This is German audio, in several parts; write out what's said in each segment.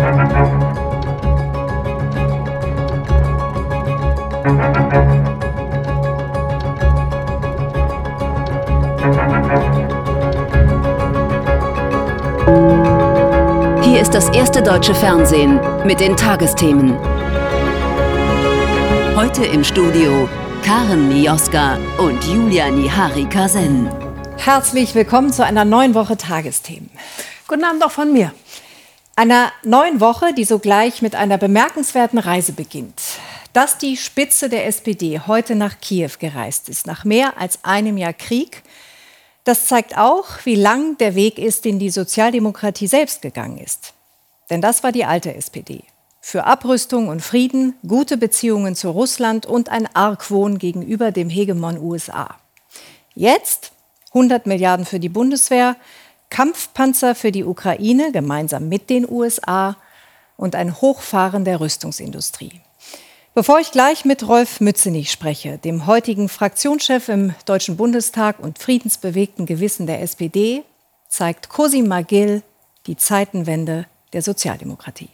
Hier ist das erste deutsche Fernsehen mit den Tagesthemen. Heute im Studio Karen Mioska und Julia Nihari Kasen. Herzlich willkommen zu einer neuen Woche Tagesthemen. Guten Abend auch von mir. Einer neuen Woche, die sogleich mit einer bemerkenswerten Reise beginnt. Dass die Spitze der SPD heute nach Kiew gereist ist, nach mehr als einem Jahr Krieg, das zeigt auch, wie lang der Weg ist, den die Sozialdemokratie selbst gegangen ist. Denn das war die alte SPD. Für Abrüstung und Frieden, gute Beziehungen zu Russland und ein Argwohn gegenüber dem Hegemon USA. Jetzt 100 Milliarden für die Bundeswehr, Kampfpanzer für die Ukraine gemeinsam mit den USA und ein Hochfahren der Rüstungsindustrie. Bevor ich gleich mit Rolf Mützenich spreche, dem heutigen Fraktionschef im Deutschen Bundestag und friedensbewegten Gewissen der SPD, zeigt Cosima Magill die Zeitenwende der Sozialdemokratie.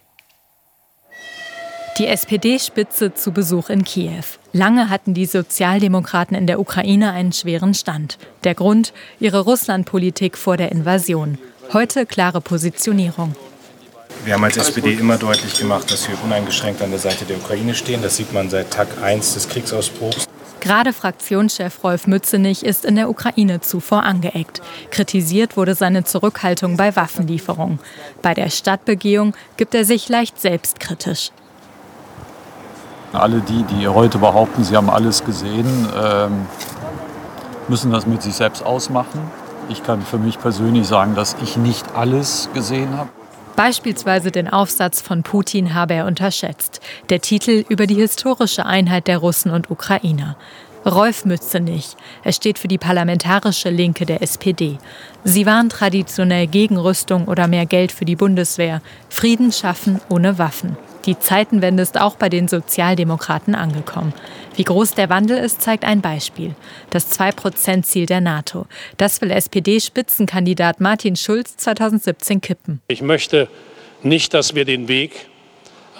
Die SPD-Spitze zu Besuch in Kiew. Lange hatten die Sozialdemokraten in der Ukraine einen schweren Stand. Der Grund ihre Russlandpolitik vor der Invasion. Heute klare Positionierung. Wir haben als SPD immer deutlich gemacht, dass wir uneingeschränkt an der Seite der Ukraine stehen. Das sieht man seit Tag 1 des Kriegsausbruchs. Gerade Fraktionschef Rolf Mützenich ist in der Ukraine zuvor angeeckt. Kritisiert wurde seine Zurückhaltung bei Waffenlieferungen. Bei der Stadtbegehung gibt er sich leicht selbstkritisch. Alle die, die heute behaupten, sie haben alles gesehen, ähm, müssen das mit sich selbst ausmachen. Ich kann für mich persönlich sagen, dass ich nicht alles gesehen habe. Beispielsweise den Aufsatz von Putin habe er unterschätzt. Der Titel über die historische Einheit der Russen und Ukrainer. Rolf Mützenich. Er steht für die parlamentarische Linke der SPD. Sie waren traditionell gegen Rüstung oder mehr Geld für die Bundeswehr. Frieden schaffen ohne Waffen. Die Zeitenwende ist auch bei den Sozialdemokraten angekommen. Wie groß der Wandel ist, zeigt ein Beispiel. Das 2-Prozent-Ziel der NATO. Das will SPD-Spitzenkandidat Martin Schulz 2017 kippen. Ich möchte nicht, dass wir den Weg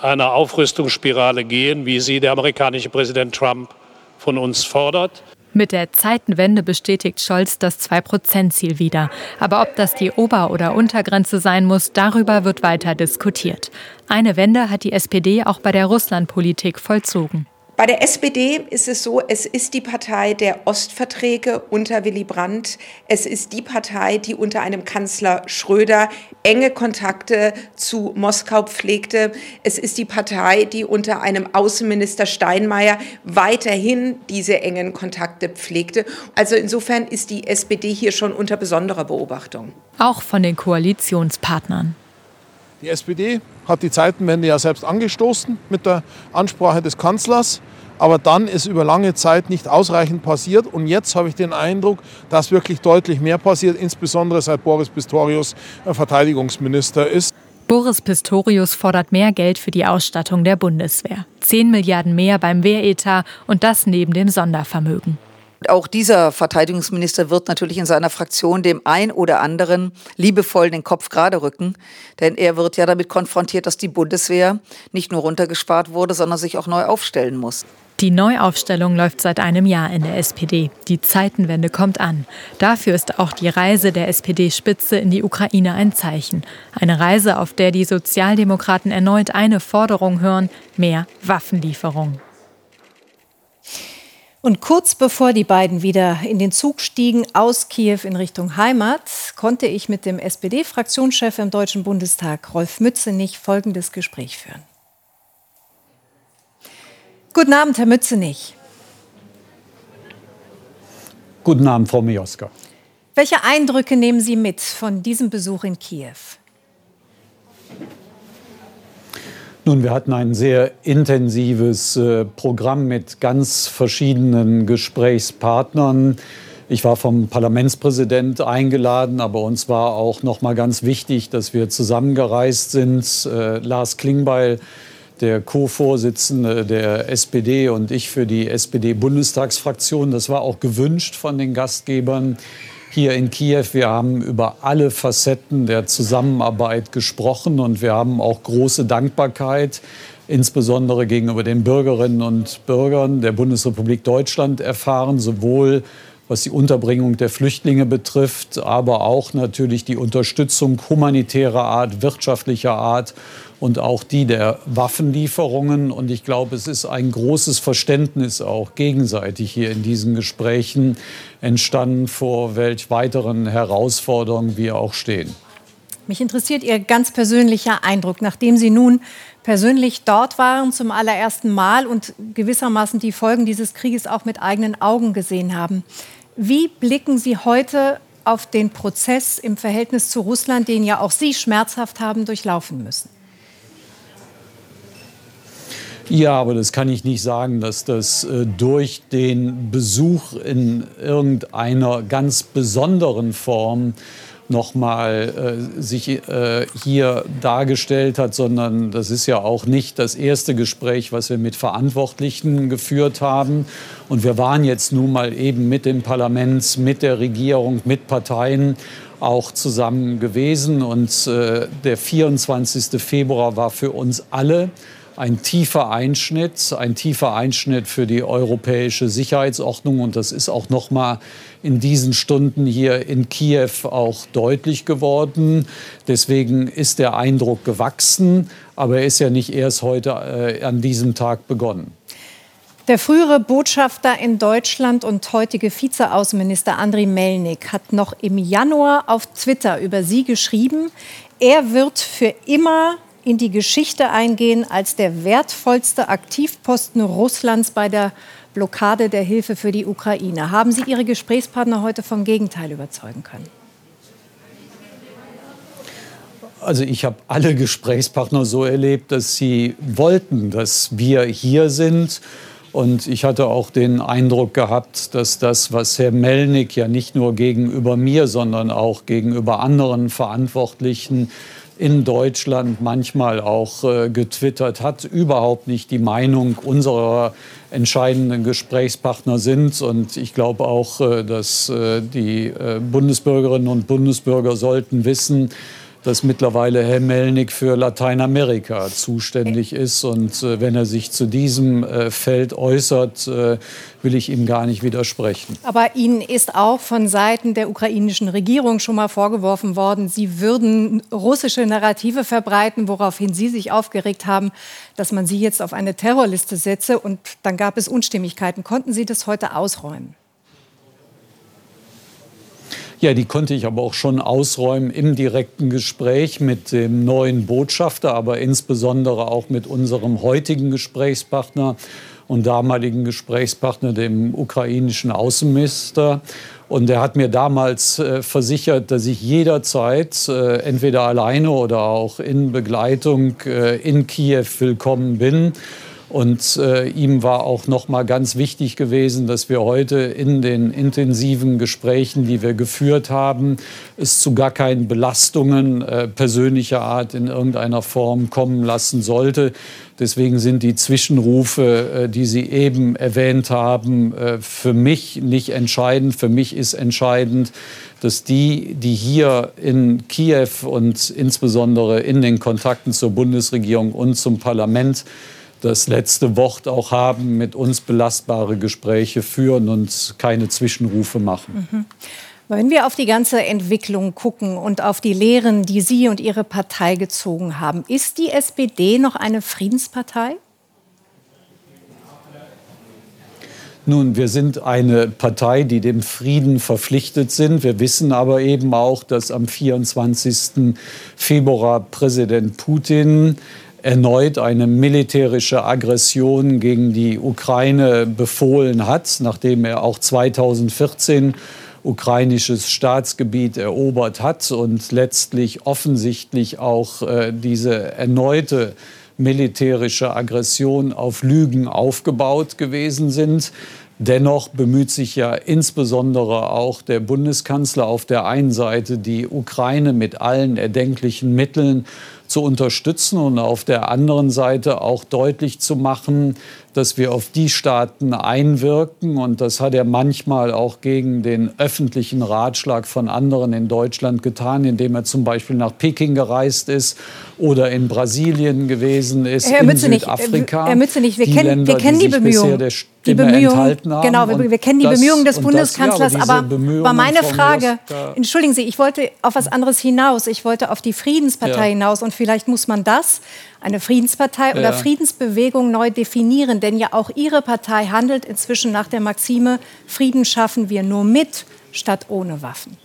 einer Aufrüstungsspirale gehen, wie sie der amerikanische Präsident Trump von uns fordert. Mit der Zeitenwende bestätigt Scholz das 2-Prozent-Ziel wieder. Aber ob das die Ober- oder Untergrenze sein muss, darüber wird weiter diskutiert. Eine Wende hat die SPD auch bei der Russlandpolitik vollzogen. Bei der SPD ist es so, es ist die Partei der Ostverträge unter Willy Brandt. Es ist die Partei, die unter einem Kanzler Schröder enge Kontakte zu Moskau pflegte. Es ist die Partei, die unter einem Außenminister Steinmeier weiterhin diese engen Kontakte pflegte. Also insofern ist die SPD hier schon unter besonderer Beobachtung. Auch von den Koalitionspartnern. Die SPD hat die Zeitenwende ja selbst angestoßen mit der Ansprache des Kanzlers. Aber dann ist über lange Zeit nicht ausreichend passiert. Und jetzt habe ich den Eindruck, dass wirklich deutlich mehr passiert, insbesondere seit Boris Pistorius Verteidigungsminister ist. Boris Pistorius fordert mehr Geld für die Ausstattung der Bundeswehr. 10 Milliarden mehr beim Wehretat und das neben dem Sondervermögen. Auch dieser Verteidigungsminister wird natürlich in seiner Fraktion dem ein oder anderen liebevoll den Kopf gerade rücken, denn er wird ja damit konfrontiert, dass die Bundeswehr nicht nur runtergespart wurde, sondern sich auch neu aufstellen muss. Die Neuaufstellung läuft seit einem Jahr in der SPD. Die Zeitenwende kommt an. Dafür ist auch die Reise der SPD-Spitze in die Ukraine ein Zeichen. Eine Reise, auf der die Sozialdemokraten erneut eine Forderung hören, mehr Waffenlieferung. Und kurz bevor die beiden wieder in den Zug stiegen aus Kiew in Richtung Heimat, konnte ich mit dem SPD-Fraktionschef im Deutschen Bundestag, Rolf Mützenich, folgendes Gespräch führen. Guten Abend, Herr Mützenich. Guten Abend, Frau Mioska. Welche Eindrücke nehmen Sie mit von diesem Besuch in Kiew? Nun, wir hatten ein sehr intensives äh, Programm mit ganz verschiedenen Gesprächspartnern. Ich war vom Parlamentspräsident eingeladen, aber uns war auch noch mal ganz wichtig, dass wir zusammengereist sind. Äh, Lars Klingbeil, der Co-Vorsitzende der SPD und ich für die SPD-Bundestagsfraktion. Das war auch gewünscht von den Gastgebern. Hier in Kiew. Wir haben über alle Facetten der Zusammenarbeit gesprochen und wir haben auch große Dankbarkeit insbesondere gegenüber den Bürgerinnen und Bürgern der Bundesrepublik Deutschland erfahren, sowohl was die Unterbringung der Flüchtlinge betrifft, aber auch natürlich die Unterstützung humanitärer Art, wirtschaftlicher Art und auch die der Waffenlieferungen. Und ich glaube, es ist ein großes Verständnis auch gegenseitig hier in diesen Gesprächen entstanden, vor welch weiteren Herausforderungen wir auch stehen. Mich interessiert Ihr ganz persönlicher Eindruck, nachdem Sie nun persönlich dort waren zum allerersten Mal und gewissermaßen die Folgen dieses Krieges auch mit eigenen Augen gesehen haben. Wie blicken Sie heute auf den Prozess im Verhältnis zu Russland, den ja auch Sie schmerzhaft haben durchlaufen müssen? Ja, aber das kann ich nicht sagen, dass das äh, durch den Besuch in irgendeiner ganz besonderen Form nochmal äh, sich äh, hier dargestellt hat, sondern das ist ja auch nicht das erste Gespräch, was wir mit Verantwortlichen geführt haben. Und wir waren jetzt nun mal eben mit dem Parlament, mit der Regierung, mit Parteien auch zusammen gewesen. Und äh, der 24. Februar war für uns alle ein tiefer Einschnitt, ein tiefer Einschnitt für die europäische Sicherheitsordnung. Und das ist auch noch mal in diesen Stunden hier in Kiew auch deutlich geworden. Deswegen ist der Eindruck gewachsen, aber er ist ja nicht erst heute äh, an diesem Tag begonnen. Der frühere Botschafter in Deutschland und heutige Vizeaußenminister Andriy Melnik hat noch im Januar auf Twitter über Sie geschrieben, er wird für immer in die Geschichte eingehen als der wertvollste Aktivposten Russlands bei der Blockade der Hilfe für die Ukraine. Haben Sie Ihre Gesprächspartner heute vom Gegenteil überzeugen können? Also ich habe alle Gesprächspartner so erlebt, dass sie wollten, dass wir hier sind. Und ich hatte auch den Eindruck gehabt, dass das, was Herr Melnik ja nicht nur gegenüber mir, sondern auch gegenüber anderen Verantwortlichen in Deutschland manchmal auch äh, getwittert hat, überhaupt nicht die Meinung unserer entscheidenden Gesprächspartner sind. Und ich glaube auch, äh, dass äh, die äh, Bundesbürgerinnen und Bundesbürger sollten wissen, dass mittlerweile Herr Melnik für Lateinamerika zuständig ist. Und äh, wenn er sich zu diesem äh, Feld äußert, äh, will ich ihm gar nicht widersprechen. Aber Ihnen ist auch von Seiten der ukrainischen Regierung schon mal vorgeworfen worden, Sie würden russische Narrative verbreiten, woraufhin Sie sich aufgeregt haben, dass man Sie jetzt auf eine Terrorliste setze. Und dann gab es Unstimmigkeiten. Konnten Sie das heute ausräumen? Ja, die konnte ich aber auch schon ausräumen im direkten Gespräch mit dem neuen Botschafter, aber insbesondere auch mit unserem heutigen Gesprächspartner und damaligen Gesprächspartner, dem ukrainischen Außenminister. Und er hat mir damals äh, versichert, dass ich jederzeit, äh, entweder alleine oder auch in Begleitung, äh, in Kiew willkommen bin. Und äh, ihm war auch noch mal ganz wichtig gewesen, dass wir heute in den intensiven Gesprächen, die wir geführt haben, es zu gar keinen Belastungen äh, persönlicher Art in irgendeiner Form kommen lassen sollte. Deswegen sind die Zwischenrufe, äh, die Sie eben erwähnt haben, äh, für mich nicht entscheidend. Für mich ist entscheidend, dass die, die hier in Kiew und insbesondere in den Kontakten zur Bundesregierung und zum Parlament das letzte Wort auch haben, mit uns belastbare Gespräche führen und keine Zwischenrufe machen. Mhm. Wenn wir auf die ganze Entwicklung gucken und auf die Lehren, die Sie und Ihre Partei gezogen haben, ist die SPD noch eine Friedenspartei? Nun, wir sind eine Partei, die dem Frieden verpflichtet sind. Wir wissen aber eben auch, dass am 24. Februar Präsident Putin erneut eine militärische Aggression gegen die Ukraine befohlen hat, nachdem er auch 2014 ukrainisches Staatsgebiet erobert hat und letztlich offensichtlich auch äh, diese erneute militärische Aggression auf Lügen aufgebaut gewesen sind. Dennoch bemüht sich ja insbesondere auch der Bundeskanzler auf der einen Seite, die Ukraine mit allen erdenklichen Mitteln zu unterstützen und auf der anderen Seite auch deutlich zu machen, dass wir auf die Staaten einwirken. Und das hat er manchmal auch gegen den öffentlichen Ratschlag von anderen in Deutschland getan, indem er zum Beispiel nach Peking gereist ist oder in Brasilien gewesen ist, Herr in Mützenich, Südafrika. Herr Mützenich, wir kennen, Länder, wir kennen die, die Bemühungen. Die Bemühungen, genau, wir, wir kennen die das- Bemühungen des und das- ja, Bundeskanzlers, aber war meine Frage, entschuldigen Sie, ich wollte auf was anderes hinaus. Ich wollte auf die Friedenspartei Ja. hinaus und vielleicht muss man das, eine Friedenspartei oder Ja. Friedensbewegung neu definieren, denn ja auch Ihre Partei handelt inzwischen nach der Maxime, Frieden schaffen wir nur mit statt ohne Waffen.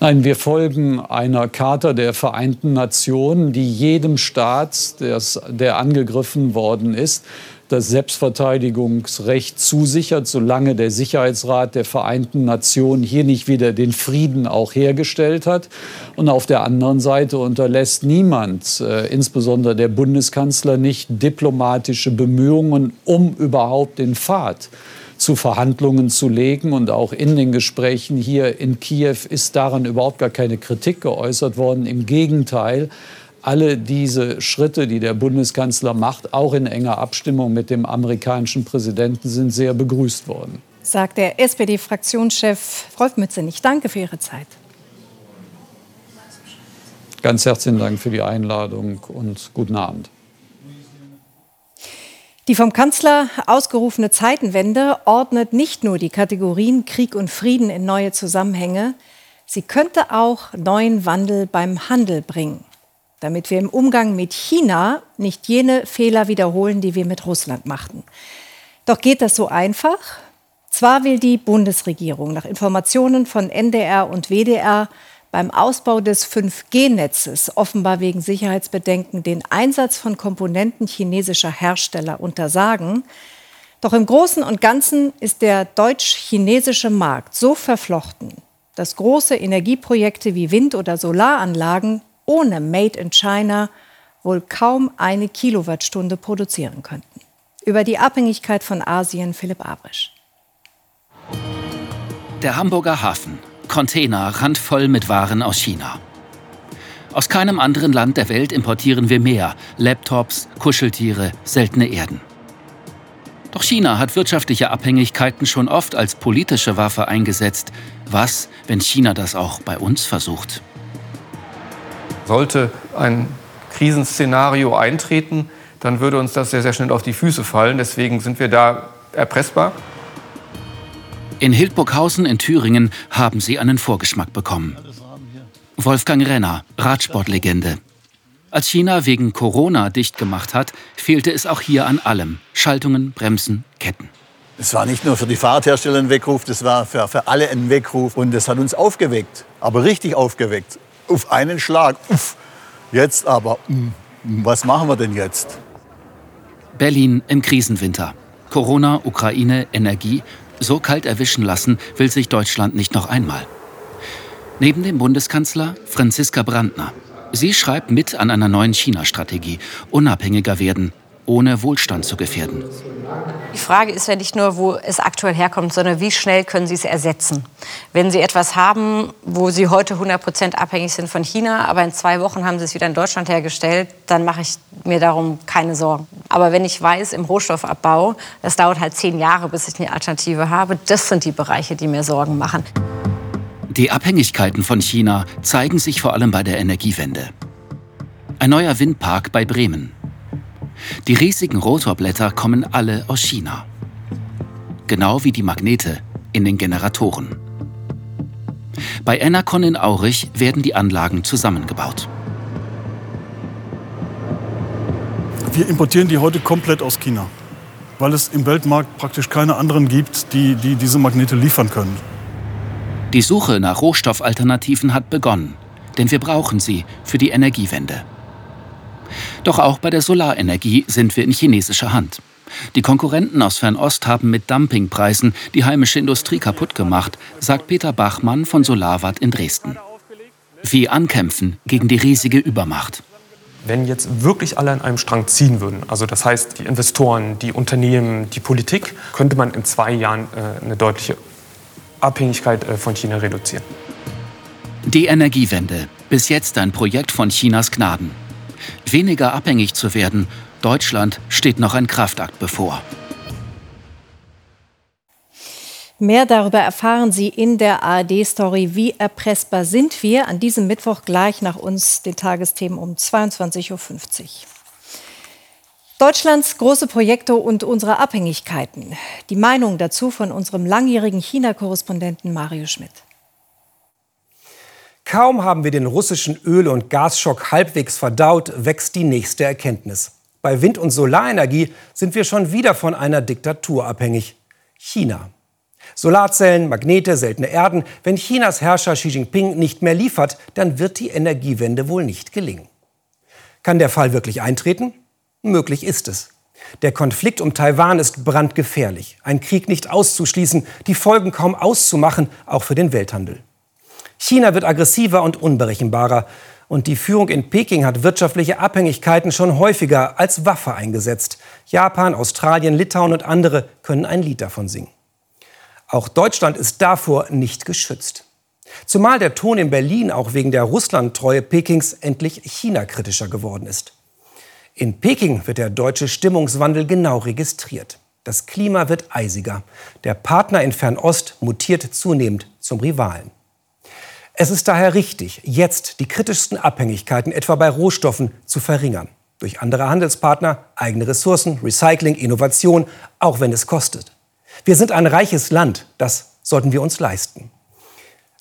Nein, wir folgen einer Charta der Vereinten Nationen, die jedem Staat, der angegriffen worden ist, das Selbstverteidigungsrecht zusichert, solange der Sicherheitsrat der Vereinten Nationen hier nicht wieder den Frieden auch hergestellt hat. Und auf der anderen Seite unterlässt niemand, äh, insbesondere der Bundeskanzler, nicht diplomatische Bemühungen, um überhaupt den Pfad zu Verhandlungen zu legen. Und auch in den Gesprächen hier in Kiew ist daran überhaupt gar keine Kritik geäußert worden. Im Gegenteil, alle diese Schritte, die der Bundeskanzler macht, auch in enger Abstimmung mit dem amerikanischen Präsidenten, sind sehr begrüßt worden. Sagt der SPD-Fraktionschef Rolf Mützenich. Danke für Ihre Zeit. Ganz herzlichen Dank für die Einladung und guten Abend. Die vom Kanzler ausgerufene Zeitenwende ordnet nicht nur die Kategorien Krieg und Frieden in neue Zusammenhänge, sie könnte auch neuen Wandel beim Handel bringen, damit wir im Umgang mit China nicht jene Fehler wiederholen, die wir mit Russland machten. Doch geht das so einfach? Zwar will die Bundesregierung nach Informationen von NDR und WDR beim Ausbau des 5G-Netzes offenbar wegen Sicherheitsbedenken den Einsatz von Komponenten chinesischer Hersteller untersagen. Doch im Großen und Ganzen ist der deutsch-chinesische Markt so verflochten, dass große Energieprojekte wie Wind- oder Solaranlagen ohne Made in China wohl kaum eine Kilowattstunde produzieren könnten. Über die Abhängigkeit von Asien Philipp Abrisch. Der Hamburger Hafen. Container randvoll mit Waren aus China. Aus keinem anderen Land der Welt importieren wir mehr Laptops, Kuscheltiere, seltene Erden. Doch China hat wirtschaftliche Abhängigkeiten schon oft als politische Waffe eingesetzt. Was, wenn China das auch bei uns versucht? Sollte ein Krisenszenario eintreten, dann würde uns das sehr, sehr schnell auf die Füße fallen. Deswegen sind wir da erpressbar. In Hildburghausen in Thüringen haben sie einen Vorgeschmack bekommen. Wolfgang Renner, Radsportlegende. Als China wegen Corona dicht gemacht hat, fehlte es auch hier an allem. Schaltungen, Bremsen, Ketten. Es war nicht nur für die Fahrradhersteller ein Weckruf, das war für, für alle ein Weckruf. Und das hat uns aufgeweckt, aber richtig aufgeweckt. Auf einen Schlag. Uff. Jetzt aber, mm, was machen wir denn jetzt? Berlin im Krisenwinter. Corona, Ukraine, Energie. So kalt erwischen lassen will sich Deutschland nicht noch einmal. Neben dem Bundeskanzler Franziska Brandner. Sie schreibt mit an einer neuen China-Strategie. Unabhängiger werden, ohne Wohlstand zu gefährden. Die Frage ist ja nicht nur, wo es aktuell herkommt, sondern wie schnell können Sie es ersetzen. Wenn Sie etwas haben, wo Sie heute 100 Prozent abhängig sind von China, aber in zwei Wochen haben Sie es wieder in Deutschland hergestellt, dann mache ich mir darum keine Sorgen. Aber wenn ich weiß, im Rohstoffabbau, das dauert halt zehn Jahre, bis ich eine Alternative habe, das sind die Bereiche, die mir Sorgen machen. Die Abhängigkeiten von China zeigen sich vor allem bei der Energiewende. Ein neuer Windpark bei Bremen. Die riesigen Rotorblätter kommen alle aus China. Genau wie die Magnete in den Generatoren. Bei Enercon in Aurich werden die Anlagen zusammengebaut. Wir importieren die heute komplett aus China, weil es im Weltmarkt praktisch keine anderen gibt, die, die diese Magnete liefern können. Die Suche nach Rohstoffalternativen hat begonnen, denn wir brauchen sie für die Energiewende. Doch auch bei der Solarenergie sind wir in chinesischer Hand. Die Konkurrenten aus Fernost haben mit Dumpingpreisen die heimische Industrie kaputt gemacht, sagt Peter Bachmann von Solarwatt in Dresden. Wie ankämpfen gegen die riesige Übermacht. Wenn jetzt wirklich alle an einem Strang ziehen würden, also das heißt die Investoren, die Unternehmen, die Politik, könnte man in zwei Jahren äh, eine deutliche Abhängigkeit äh, von China reduzieren. Die Energiewende, bis jetzt ein Projekt von Chinas Gnaden. Weniger abhängig zu werden, Deutschland steht noch ein Kraftakt bevor. Mehr darüber erfahren Sie in der ARD-Story Wie erpressbar sind wir an diesem Mittwoch gleich nach uns den Tagesthemen um 22.50 Uhr. Deutschlands große Projekte und unsere Abhängigkeiten. Die Meinung dazu von unserem langjährigen China-Korrespondenten Mario Schmidt. Kaum haben wir den russischen Öl- und Gasschock halbwegs verdaut, wächst die nächste Erkenntnis. Bei Wind- und Solarenergie sind wir schon wieder von einer Diktatur abhängig. China. Solarzellen, Magnete, seltene Erden. Wenn Chinas Herrscher Xi Jinping nicht mehr liefert, dann wird die Energiewende wohl nicht gelingen. Kann der Fall wirklich eintreten? Möglich ist es. Der Konflikt um Taiwan ist brandgefährlich. Ein Krieg nicht auszuschließen, die Folgen kaum auszumachen, auch für den Welthandel. China wird aggressiver und unberechenbarer. Und die Führung in Peking hat wirtschaftliche Abhängigkeiten schon häufiger als Waffe eingesetzt. Japan, Australien, Litauen und andere können ein Lied davon singen. Auch Deutschland ist davor nicht geschützt. Zumal der Ton in Berlin auch wegen der Russlandtreue Pekings endlich China-kritischer geworden ist. In Peking wird der deutsche Stimmungswandel genau registriert. Das Klima wird eisiger. Der Partner in Fernost mutiert zunehmend zum Rivalen. Es ist daher richtig, jetzt die kritischsten Abhängigkeiten etwa bei Rohstoffen zu verringern. Durch andere Handelspartner, eigene Ressourcen, Recycling, Innovation, auch wenn es kostet. Wir sind ein reiches Land, das sollten wir uns leisten.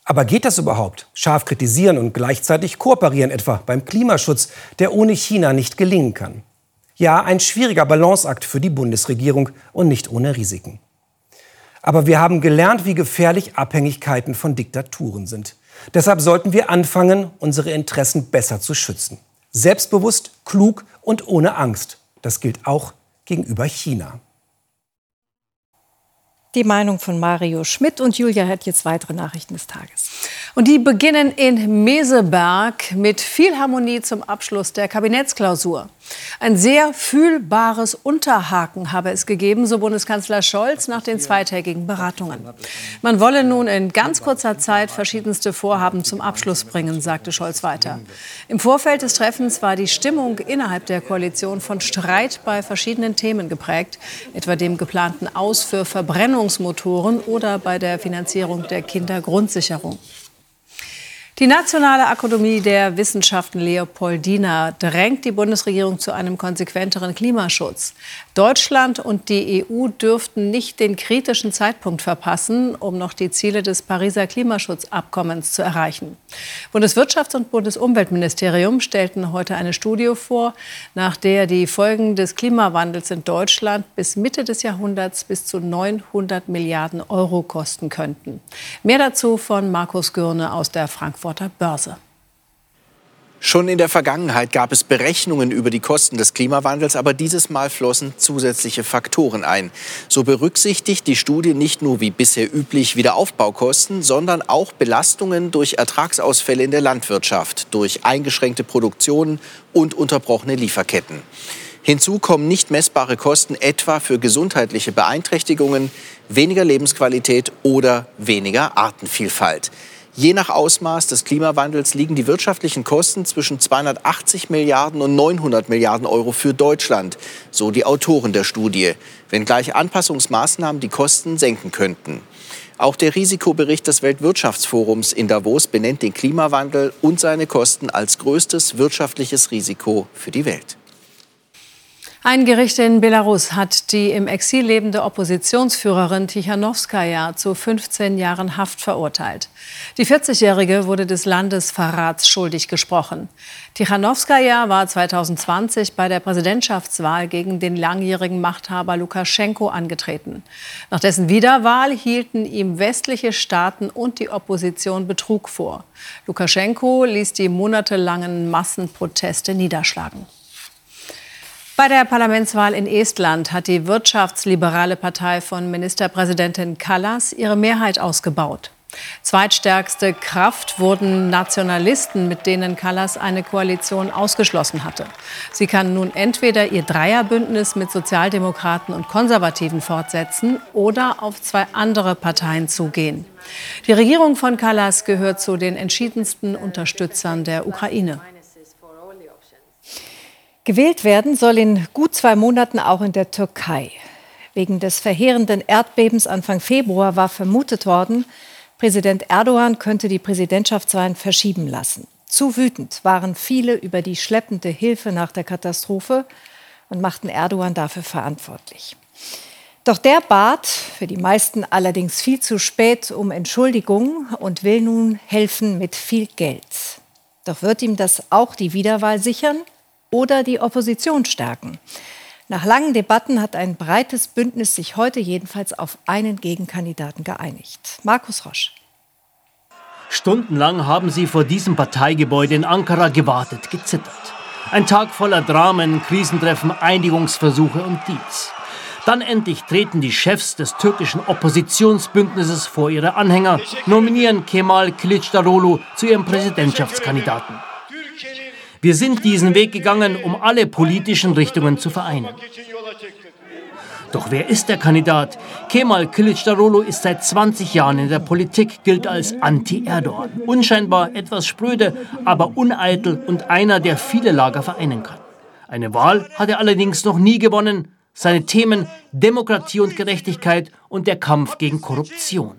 Aber geht das überhaupt? Scharf kritisieren und gleichzeitig kooperieren, etwa beim Klimaschutz, der ohne China nicht gelingen kann. Ja, ein schwieriger Balanceakt für die Bundesregierung und nicht ohne Risiken. Aber wir haben gelernt, wie gefährlich Abhängigkeiten von Diktaturen sind. Deshalb sollten wir anfangen, unsere Interessen besser zu schützen. Selbstbewusst, klug und ohne Angst. Das gilt auch gegenüber China. Die Meinung von Mario Schmidt und Julia hat jetzt weitere Nachrichten des Tages. Und die beginnen in Meseberg mit viel Harmonie zum Abschluss der Kabinettsklausur. Ein sehr fühlbares Unterhaken habe es gegeben, so Bundeskanzler Scholz nach den zweitägigen Beratungen. Man wolle nun in ganz kurzer Zeit verschiedenste Vorhaben zum Abschluss bringen, sagte Scholz weiter. Im Vorfeld des Treffens war die Stimmung innerhalb der Koalition von Streit bei verschiedenen Themen geprägt, etwa dem geplanten Aus für Verbrennungsmotoren oder bei der Finanzierung der Kindergrundsicherung. Die Nationale Akademie der Wissenschaften Leopoldina drängt die Bundesregierung zu einem konsequenteren Klimaschutz. Deutschland und die EU dürften nicht den kritischen Zeitpunkt verpassen, um noch die Ziele des Pariser Klimaschutzabkommens zu erreichen. Bundeswirtschafts- und Bundesumweltministerium stellten heute eine Studie vor, nach der die Folgen des Klimawandels in Deutschland bis Mitte des Jahrhunderts bis zu 900 Milliarden Euro kosten könnten. Mehr dazu von Markus Gürne aus der Frankfurter Börse. Schon in der Vergangenheit gab es Berechnungen über die Kosten des Klimawandels, aber dieses Mal flossen zusätzliche Faktoren ein. So berücksichtigt die Studie nicht nur wie bisher üblich Wiederaufbaukosten, sondern auch Belastungen durch Ertragsausfälle in der Landwirtschaft, durch eingeschränkte Produktionen und unterbrochene Lieferketten. Hinzu kommen nicht messbare Kosten etwa für gesundheitliche Beeinträchtigungen, weniger Lebensqualität oder weniger Artenvielfalt. Je nach Ausmaß des Klimawandels liegen die wirtschaftlichen Kosten zwischen 280 Milliarden und 900 Milliarden Euro für Deutschland, so die Autoren der Studie, wenngleich Anpassungsmaßnahmen die Kosten senken könnten. Auch der Risikobericht des Weltwirtschaftsforums in Davos benennt den Klimawandel und seine Kosten als größtes wirtschaftliches Risiko für die Welt. Ein Gericht in Belarus hat die im Exil lebende Oppositionsführerin Tichanowskaja zu 15 Jahren Haft verurteilt. Die 40-Jährige wurde des Landesverrats schuldig gesprochen. Tichanowskaja war 2020 bei der Präsidentschaftswahl gegen den langjährigen Machthaber Lukaschenko angetreten. Nach dessen Wiederwahl hielten ihm westliche Staaten und die Opposition Betrug vor. Lukaschenko ließ die monatelangen Massenproteste niederschlagen. Bei der Parlamentswahl in Estland hat die wirtschaftsliberale Partei von Ministerpräsidentin Kallas ihre Mehrheit ausgebaut. Zweitstärkste Kraft wurden Nationalisten, mit denen Callas eine Koalition ausgeschlossen hatte. Sie kann nun entweder ihr Dreierbündnis mit Sozialdemokraten und Konservativen fortsetzen oder auf zwei andere Parteien zugehen. Die Regierung von Callas gehört zu den entschiedensten Unterstützern der Ukraine. Gewählt werden soll in gut zwei Monaten auch in der Türkei. Wegen des verheerenden Erdbebens Anfang Februar war vermutet worden, Präsident Erdogan könnte die Präsidentschaftswahlen verschieben lassen. Zu wütend waren viele über die schleppende Hilfe nach der Katastrophe und machten Erdogan dafür verantwortlich. Doch der bat, für die meisten allerdings viel zu spät, um Entschuldigung und will nun helfen mit viel Geld. Doch wird ihm das auch die Wiederwahl sichern oder die Opposition stärken? Nach langen Debatten hat ein breites Bündnis sich heute jedenfalls auf einen Gegenkandidaten geeinigt. Markus Rosch. Stundenlang haben sie vor diesem Parteigebäude in Ankara gewartet, gezittert. Ein Tag voller Dramen, Krisentreffen, Einigungsversuche und Deals. Dann endlich treten die Chefs des türkischen Oppositionsbündnisses vor ihre Anhänger, nominieren Kemal Kılıçdaroğlu zu ihrem Präsidentschaftskandidaten. Wir sind diesen Weg gegangen, um alle politischen Richtungen zu vereinen. Doch wer ist der Kandidat? Kemal Kılıçdaroğlu ist seit 20 Jahren in der Politik, gilt als Anti-Erdogan. Unscheinbar, etwas spröde, aber uneitel und einer, der viele Lager vereinen kann. Eine Wahl hat er allerdings noch nie gewonnen. Seine Themen Demokratie und Gerechtigkeit und der Kampf gegen Korruption.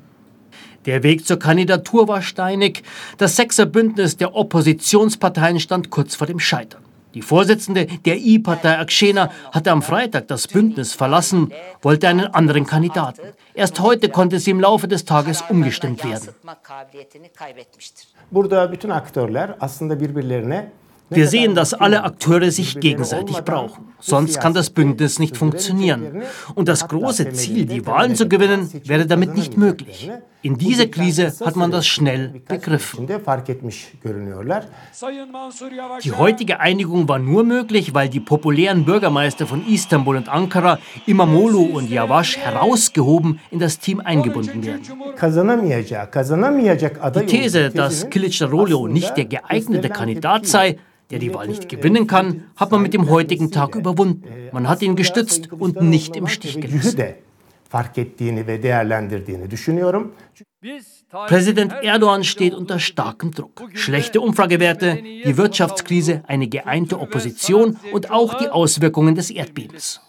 Der Weg zur Kandidatur war steinig. Das Sechserbündnis der Oppositionsparteien stand kurz vor dem Scheitern. Die Vorsitzende der I-Partei Akshena hatte am Freitag das Bündnis verlassen, wollte einen anderen Kandidaten. Erst heute konnte sie im Laufe des Tages umgestimmt werden. Wir sehen, dass alle Akteure sich gegenseitig brauchen. Sonst kann das Bündnis nicht funktionieren. Und das große Ziel, die Wahlen zu gewinnen, wäre damit nicht möglich. In dieser Krise hat man das schnell begriffen. Die heutige Einigung war nur möglich, weil die populären Bürgermeister von Istanbul und Ankara, Imamoglu und Yavaş, herausgehoben in das Team eingebunden werden. Die These, dass Kılıçdaroğlu nicht der geeignete Kandidat sei, der die Wahl nicht gewinnen kann, hat man mit dem heutigen Tag überwunden. Man hat ihn gestützt und nicht im Stich gelassen. Präsident Erdogan steht unter starkem Druck. Schlechte Umfragewerte, die Wirtschaftskrise, eine geeinte Opposition und auch die Auswirkungen des Erdbebens.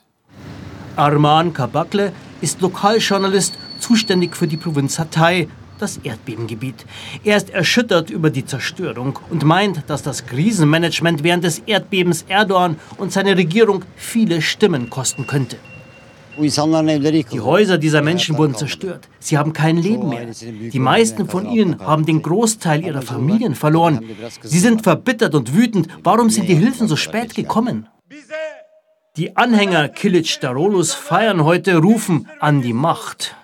Arman Kabakle ist Lokaljournalist, zuständig für die Provinz Hatay, das Erdbebengebiet. Er ist erschüttert über die Zerstörung und meint, dass das Krisenmanagement während des Erdbebens Erdogan und seine Regierung viele Stimmen kosten könnte. Die Häuser dieser Menschen wurden zerstört. Sie haben kein Leben mehr. Die meisten von ihnen haben den Großteil ihrer Familien verloren. Sie sind verbittert und wütend. Warum sind die Hilfen so spät gekommen? Die Anhänger Kilic Darolus feiern heute, rufen an die Macht.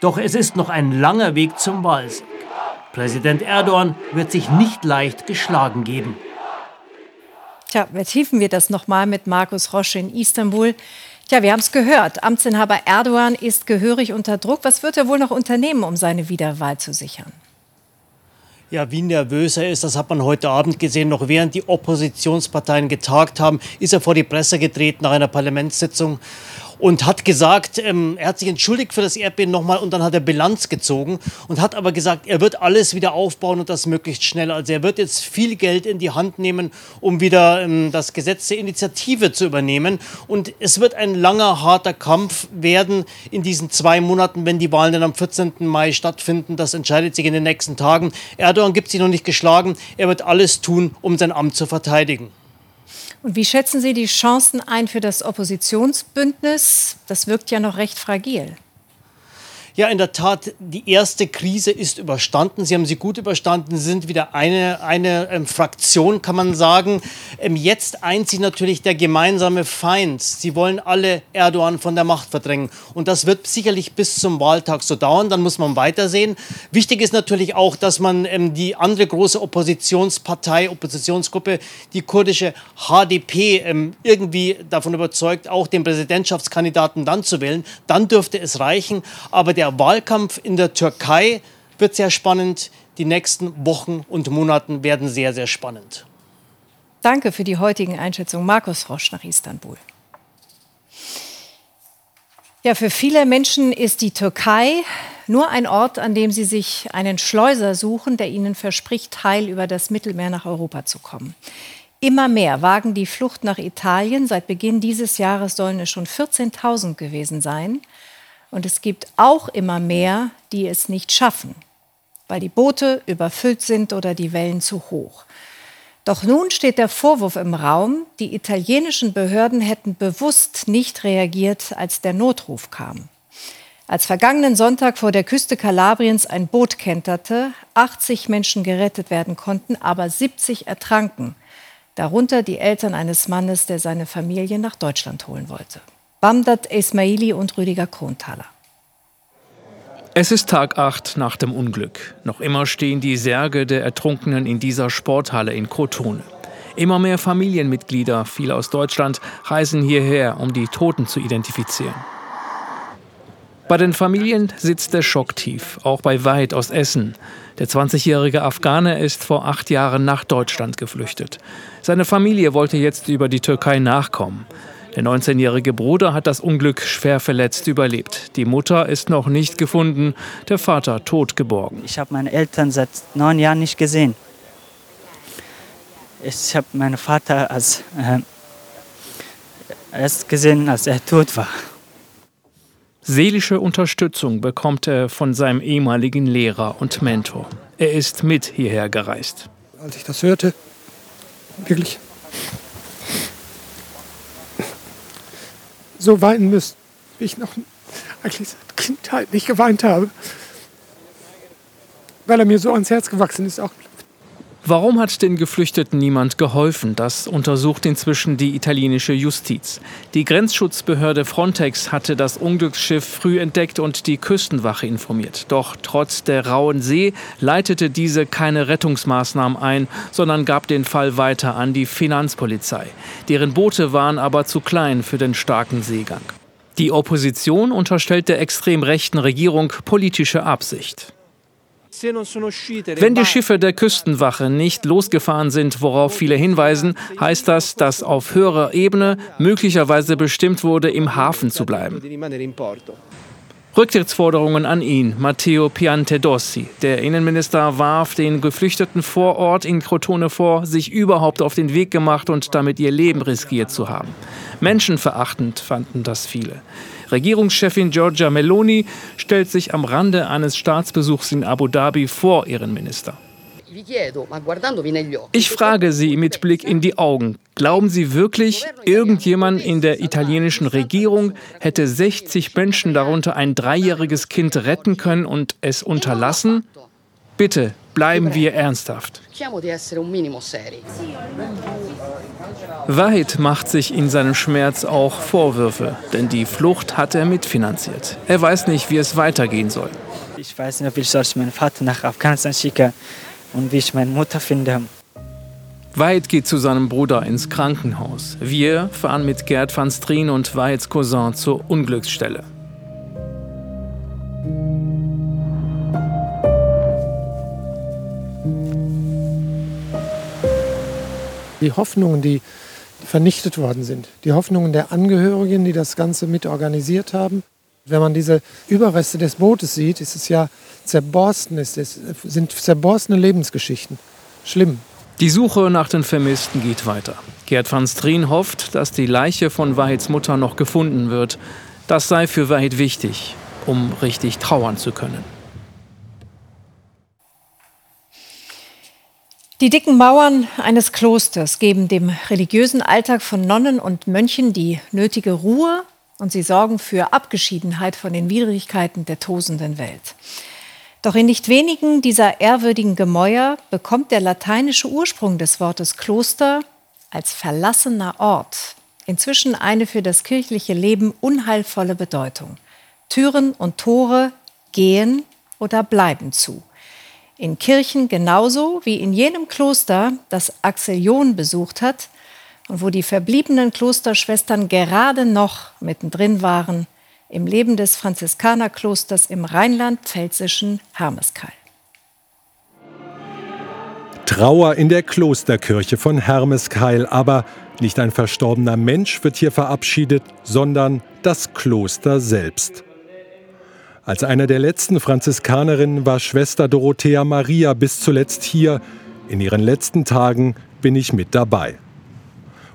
Doch es ist noch ein langer Weg zum Wahlsieg. Präsident Erdogan wird sich nicht leicht geschlagen geben. Tja, vertiefen wir das nochmal mit Markus Roche in Istanbul. Tja, wir haben es gehört. Amtsinhaber Erdogan ist gehörig unter Druck. Was wird er wohl noch unternehmen, um seine Wiederwahl zu sichern? Ja, wie nervös er ist, das hat man heute Abend gesehen. Noch während die Oppositionsparteien getagt haben, ist er vor die Presse getreten nach einer Parlamentssitzung und hat gesagt, ähm, er hat sich entschuldigt für das Erdbeben nochmal und dann hat er Bilanz gezogen und hat aber gesagt, er wird alles wieder aufbauen und das möglichst schnell. Also er wird jetzt viel Geld in die Hand nehmen, um wieder ähm, das Gesetz der Initiative zu übernehmen. Und es wird ein langer, harter Kampf werden in diesen zwei Monaten, wenn die Wahlen dann am 14. Mai stattfinden. Das entscheidet sich in den nächsten Tagen. Erdogan gibt sich noch nicht geschlagen. Er wird alles tun, um sein Amt zu verteidigen. Und wie schätzen Sie die Chancen ein für das Oppositionsbündnis? Das wirkt ja noch recht fragil. Ja, in der Tat, die erste Krise ist überstanden. Sie haben sie gut überstanden. Sie sind wieder eine, eine ähm, Fraktion, kann man sagen. Ähm, jetzt eint sich natürlich der gemeinsame Feind. Sie wollen alle Erdogan von der Macht verdrängen. Und das wird sicherlich bis zum Wahltag so dauern. Dann muss man weitersehen. Wichtig ist natürlich auch, dass man ähm, die andere große Oppositionspartei, Oppositionsgruppe, die kurdische HDP, ähm, irgendwie davon überzeugt, auch den Präsidentschaftskandidaten dann zu wählen. Dann dürfte es reichen. Aber der der Wahlkampf in der Türkei wird sehr spannend. Die nächsten Wochen und Monaten werden sehr, sehr spannend. Danke für die heutigen Einschätzungen. Markus Rosch nach Istanbul. Ja, für viele Menschen ist die Türkei nur ein Ort, an dem sie sich einen Schleuser suchen, der ihnen verspricht, heil über das Mittelmeer nach Europa zu kommen. Immer mehr wagen die Flucht nach Italien. Seit Beginn dieses Jahres sollen es schon 14.000 gewesen sein. Und es gibt auch immer mehr, die es nicht schaffen, weil die Boote überfüllt sind oder die Wellen zu hoch. Doch nun steht der Vorwurf im Raum, die italienischen Behörden hätten bewusst nicht reagiert, als der Notruf kam. Als vergangenen Sonntag vor der Küste Kalabriens ein Boot kenterte, 80 Menschen gerettet werden konnten, aber 70 ertranken, darunter die Eltern eines Mannes, der seine Familie nach Deutschland holen wollte. Bamdat Ismaili und Rüdiger Kronthaler. Es ist Tag 8 nach dem Unglück. Noch immer stehen die Särge der Ertrunkenen in dieser Sporthalle in Crotone. Immer mehr Familienmitglieder, viele aus Deutschland, reisen hierher, um die Toten zu identifizieren. Bei den Familien sitzt der Schock tief, auch bei Weid aus Essen. Der 20-jährige Afghane ist vor acht Jahren nach Deutschland geflüchtet. Seine Familie wollte jetzt über die Türkei nachkommen. Der 19-jährige Bruder hat das Unglück schwer verletzt überlebt. Die Mutter ist noch nicht gefunden, der Vater tot geborgen. Ich habe meine Eltern seit neun Jahren nicht gesehen. Ich habe meinen Vater als, äh, erst gesehen, als er tot war. Seelische Unterstützung bekommt er von seinem ehemaligen Lehrer und Mentor. Er ist mit hierher gereist. Als ich das hörte, wirklich so weinen müssen, wie ich noch eigentlich seit Kindheit nicht geweint habe, weil er mir so ans Herz gewachsen ist, auch Warum hat den Geflüchteten niemand geholfen? Das untersucht inzwischen die italienische Justiz. Die Grenzschutzbehörde Frontex hatte das Unglücksschiff früh entdeckt und die Küstenwache informiert. Doch trotz der rauen See leitete diese keine Rettungsmaßnahmen ein, sondern gab den Fall weiter an die Finanzpolizei. Deren Boote waren aber zu klein für den starken Seegang. Die Opposition unterstellt der extrem rechten Regierung politische Absicht. Wenn die Schiffe der Küstenwache nicht losgefahren sind, worauf viele hinweisen, heißt das, dass auf höherer Ebene möglicherweise bestimmt wurde, im Hafen zu bleiben. Rücktrittsforderungen an ihn, Matteo Piantedossi. Der Innenminister warf den Geflüchteten vor Ort in Crotone vor, sich überhaupt auf den Weg gemacht und damit ihr Leben riskiert zu haben. Menschenverachtend fanden das viele. Regierungschefin Giorgia Meloni stellt sich am Rande eines Staatsbesuchs in Abu Dhabi vor ihren Minister. Ich frage Sie mit Blick in die Augen, glauben Sie wirklich, irgendjemand in der italienischen Regierung hätte 60 Menschen, darunter ein dreijähriges Kind, retten können und es unterlassen? Bitte bleiben wir ernsthaft. Wahid macht sich in seinem Schmerz auch Vorwürfe, denn die Flucht hat er mitfinanziert. Er weiß nicht, wie es weitergehen soll. Ich weiß nicht, ob ich meinen Vater nach Afghanistan schicke und wie ich meine Mutter finde. Wahid geht zu seinem Bruder ins Krankenhaus. Wir fahren mit Gerd van Strien und Wahids Cousin zur Unglücksstelle. Die Hoffnungen, die vernichtet worden sind, die Hoffnungen der Angehörigen, die das Ganze mit organisiert haben. Wenn man diese Überreste des Bootes sieht, ist es ja zerborsten, es sind zerborstene Lebensgeschichten. Schlimm. Die Suche nach den Vermissten geht weiter. Gerd van Strien hofft, dass die Leiche von Wahids Mutter noch gefunden wird. Das sei für Wahid wichtig, um richtig trauern zu können. Die dicken Mauern eines Klosters geben dem religiösen Alltag von Nonnen und Mönchen die nötige Ruhe und sie sorgen für Abgeschiedenheit von den Widrigkeiten der tosenden Welt. Doch in nicht wenigen dieser ehrwürdigen Gemäuer bekommt der lateinische Ursprung des Wortes Kloster als verlassener Ort inzwischen eine für das kirchliche Leben unheilvolle Bedeutung. Türen und Tore gehen oder bleiben zu in Kirchen genauso wie in jenem Kloster, das Axel John besucht hat und wo die verbliebenen Klosterschwestern gerade noch mittendrin waren im Leben des Franziskanerklosters im rheinland-pfälzischen Hermeskeil. Trauer in der Klosterkirche von Hermeskeil, aber nicht ein verstorbener Mensch wird hier verabschiedet, sondern das Kloster selbst. Als einer der letzten Franziskanerinnen war Schwester Dorothea Maria bis zuletzt hier. In ihren letzten Tagen bin ich mit dabei.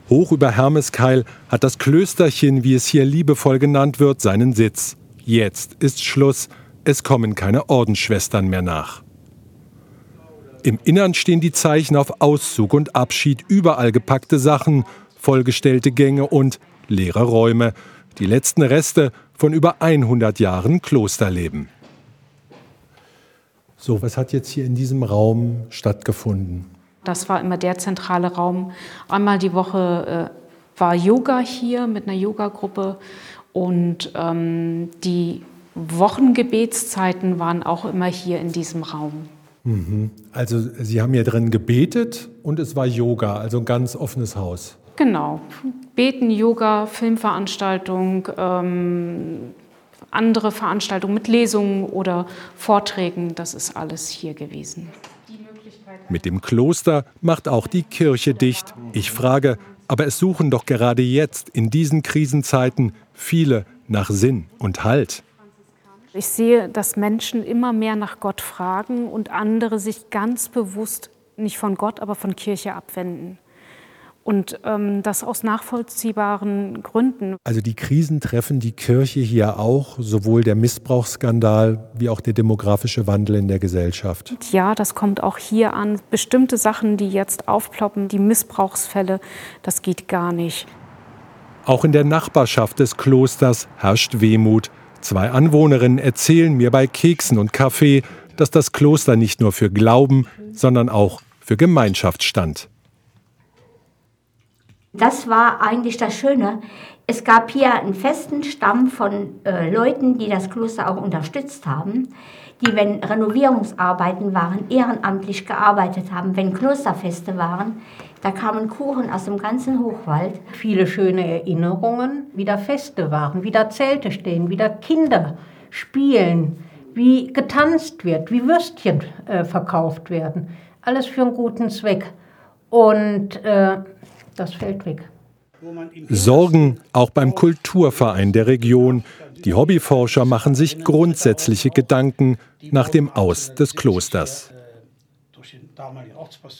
Hoch über Hermeskeil hat das Klösterchen, wie es hier liebevoll genannt wird, seinen Sitz. Jetzt ist Schluss, es kommen keine Ordensschwestern mehr nach. Im Innern stehen die Zeichen auf Auszug und Abschied, überall gepackte Sachen, vollgestellte Gänge und leere Räume, die letzten Reste von über 100 Jahren Klosterleben. So, was hat jetzt hier in diesem Raum stattgefunden? Das war immer der zentrale Raum. Einmal die Woche äh, war Yoga hier mit einer Yoga-Gruppe und ähm, die Wochengebetszeiten waren auch immer hier in diesem Raum. Mhm. Also Sie haben hier drin gebetet und es war Yoga, also ein ganz offenes Haus. Genau. Beten, Yoga, Filmveranstaltung, ähm, andere Veranstaltungen mit Lesungen oder Vorträgen, das ist alles hier gewesen. Mit dem Kloster macht auch die Kirche dicht. Ich frage, aber es suchen doch gerade jetzt, in diesen Krisenzeiten, viele nach Sinn und Halt. Ich sehe, dass Menschen immer mehr nach Gott fragen und andere sich ganz bewusst nicht von Gott, aber von Kirche abwenden. Und ähm, das aus nachvollziehbaren Gründen. Also die Krisen treffen die Kirche hier auch, sowohl der Missbrauchsskandal wie auch der demografische Wandel in der Gesellschaft. Ja, das kommt auch hier an. Bestimmte Sachen, die jetzt aufploppen, die Missbrauchsfälle, das geht gar nicht. Auch in der Nachbarschaft des Klosters herrscht Wehmut. Zwei Anwohnerinnen erzählen mir bei Keksen und Kaffee, dass das Kloster nicht nur für Glauben, sondern auch für Gemeinschaft stand. Das war eigentlich das Schöne. Es gab hier einen festen Stamm von äh, Leuten, die das Kloster auch unterstützt haben, die, wenn Renovierungsarbeiten waren, ehrenamtlich gearbeitet haben, wenn Klosterfeste waren. Da kamen Kuchen aus dem ganzen Hochwald. Viele schöne Erinnerungen, wie da Feste waren, wie da Zelte stehen, wie da Kinder spielen, wie getanzt wird, wie Würstchen äh, verkauft werden. Alles für einen guten Zweck. Und äh, das fällt weg. Sorgen auch beim Kulturverein der Region. Die Hobbyforscher machen sich grundsätzliche Gedanken nach dem Aus des Klosters.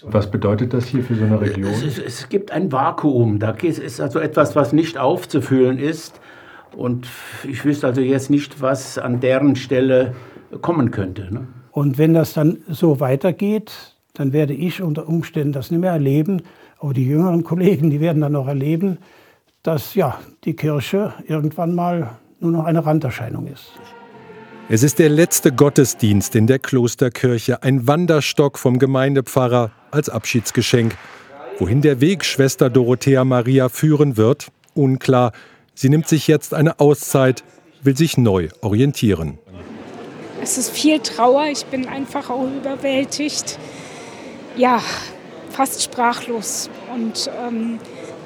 Was bedeutet das hier für so eine Region? Es, es, gibt ein Vakuum. Da ist also etwas, was nicht aufzufüllen ist. Und ich wüsste also jetzt nicht, was an deren Stelle kommen könnte. Ne? Und wenn das dann so weitergeht, dann werde ich unter Umständen das nicht mehr erleben, aber die jüngeren Kollegen, die werden dann noch erleben, dass ja, die Kirche irgendwann mal nur noch eine Randerscheinung ist. Es ist der letzte Gottesdienst in der Klosterkirche, ein Wanderstock vom Gemeindepfarrer als Abschiedsgeschenk. Wohin der Weg Schwester Dorothea Maria führen wird, unklar. Sie nimmt sich jetzt eine Auszeit, will sich neu orientieren. Es ist viel Trauer, ich bin einfach auch überwältigt. Ja, fast sprachlos. Und ähm,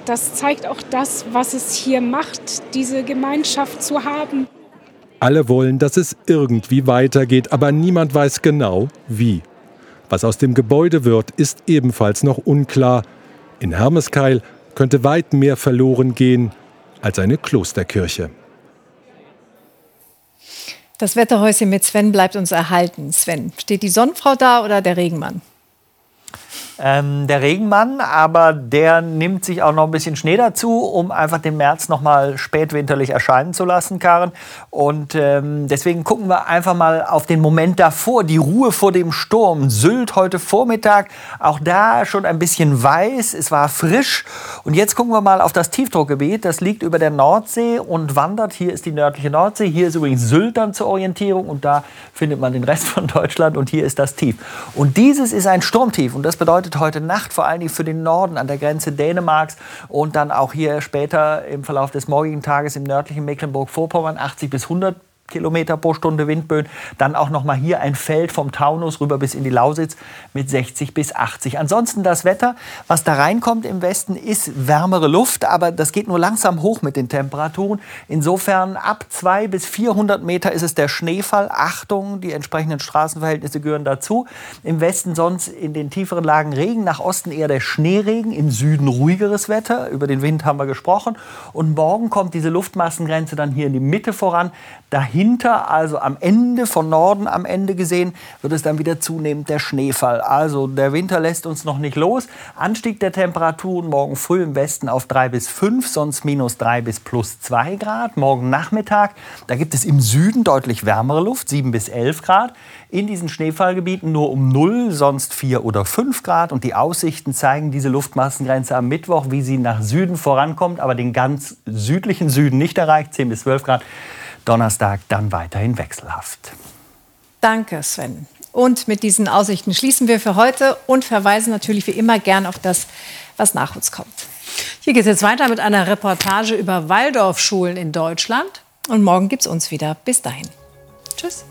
das zeigt auch das, was es hier macht, diese Gemeinschaft zu haben. Alle wollen, dass es irgendwie weitergeht, aber niemand weiß genau, wie. Was aus dem Gebäude wird, ist ebenfalls noch unklar. In Hermeskeil könnte weit mehr verloren gehen als eine Klosterkirche. Das Wetterhäuschen mit Sven bleibt uns erhalten. Sven, steht die Sonnenfrau da oder der Regenmann? Ähm, der Regenmann, aber der nimmt sich auch noch ein bisschen Schnee dazu, um einfach den März noch mal spätwinterlich erscheinen zu lassen, Karen. Und ähm, deswegen gucken wir einfach mal auf den Moment davor, die Ruhe vor dem Sturm. Sylt heute Vormittag, auch da schon ein bisschen weiß, es war frisch. Und jetzt gucken wir mal auf das Tiefdruckgebiet. Das liegt über der Nordsee und wandert. Hier ist die nördliche Nordsee, hier ist übrigens Sylt dann zur Orientierung und da findet man den Rest von Deutschland und hier ist das Tief. Und dieses ist ein Sturmtief und das bedeutet, bedeutet heute Nacht vor allen Dingen für den Norden an der Grenze Dänemarks und dann auch hier später im Verlauf des morgigen Tages im nördlichen Mecklenburg-Vorpommern 80 bis 100 Kilometer pro Stunde Windböen. Dann auch noch mal hier ein Feld vom Taunus rüber bis in die Lausitz mit 60 bis 80. Ansonsten das Wetter, was da reinkommt im Westen, ist wärmere Luft, aber das geht nur langsam hoch mit den Temperaturen. Insofern ab 2 bis 400 Meter ist es der Schneefall. Achtung, die entsprechenden Straßenverhältnisse gehören dazu. Im Westen sonst in den tieferen Lagen Regen, nach Osten eher der Schneeregen, im Süden ruhigeres Wetter. Über den Wind haben wir gesprochen. Und morgen kommt diese Luftmassengrenze dann hier in die Mitte voran. Dahinter, also am Ende, von Norden am Ende gesehen, wird es dann wieder zunehmend der Schneefall. Also der Winter lässt uns noch nicht los. Anstieg der Temperaturen morgen früh im Westen auf 3 bis 5, sonst minus 3 bis plus 2 Grad. Morgen Nachmittag, da gibt es im Süden deutlich wärmere Luft, 7 bis 11 Grad. In diesen Schneefallgebieten nur um 0, sonst 4 oder 5 Grad. Und die Aussichten zeigen diese Luftmassengrenze am Mittwoch, wie sie nach Süden vorankommt, aber den ganz südlichen Süden nicht erreicht, 10 bis 12 Grad. Donnerstag dann weiterhin wechselhaft. Danke, Sven. Und mit diesen Aussichten schließen wir für heute und verweisen natürlich wie immer gern auf das, was nach uns kommt. Hier geht es jetzt weiter mit einer Reportage über Waldorfschulen in Deutschland. Und morgen gibt es uns wieder. Bis dahin. Tschüss.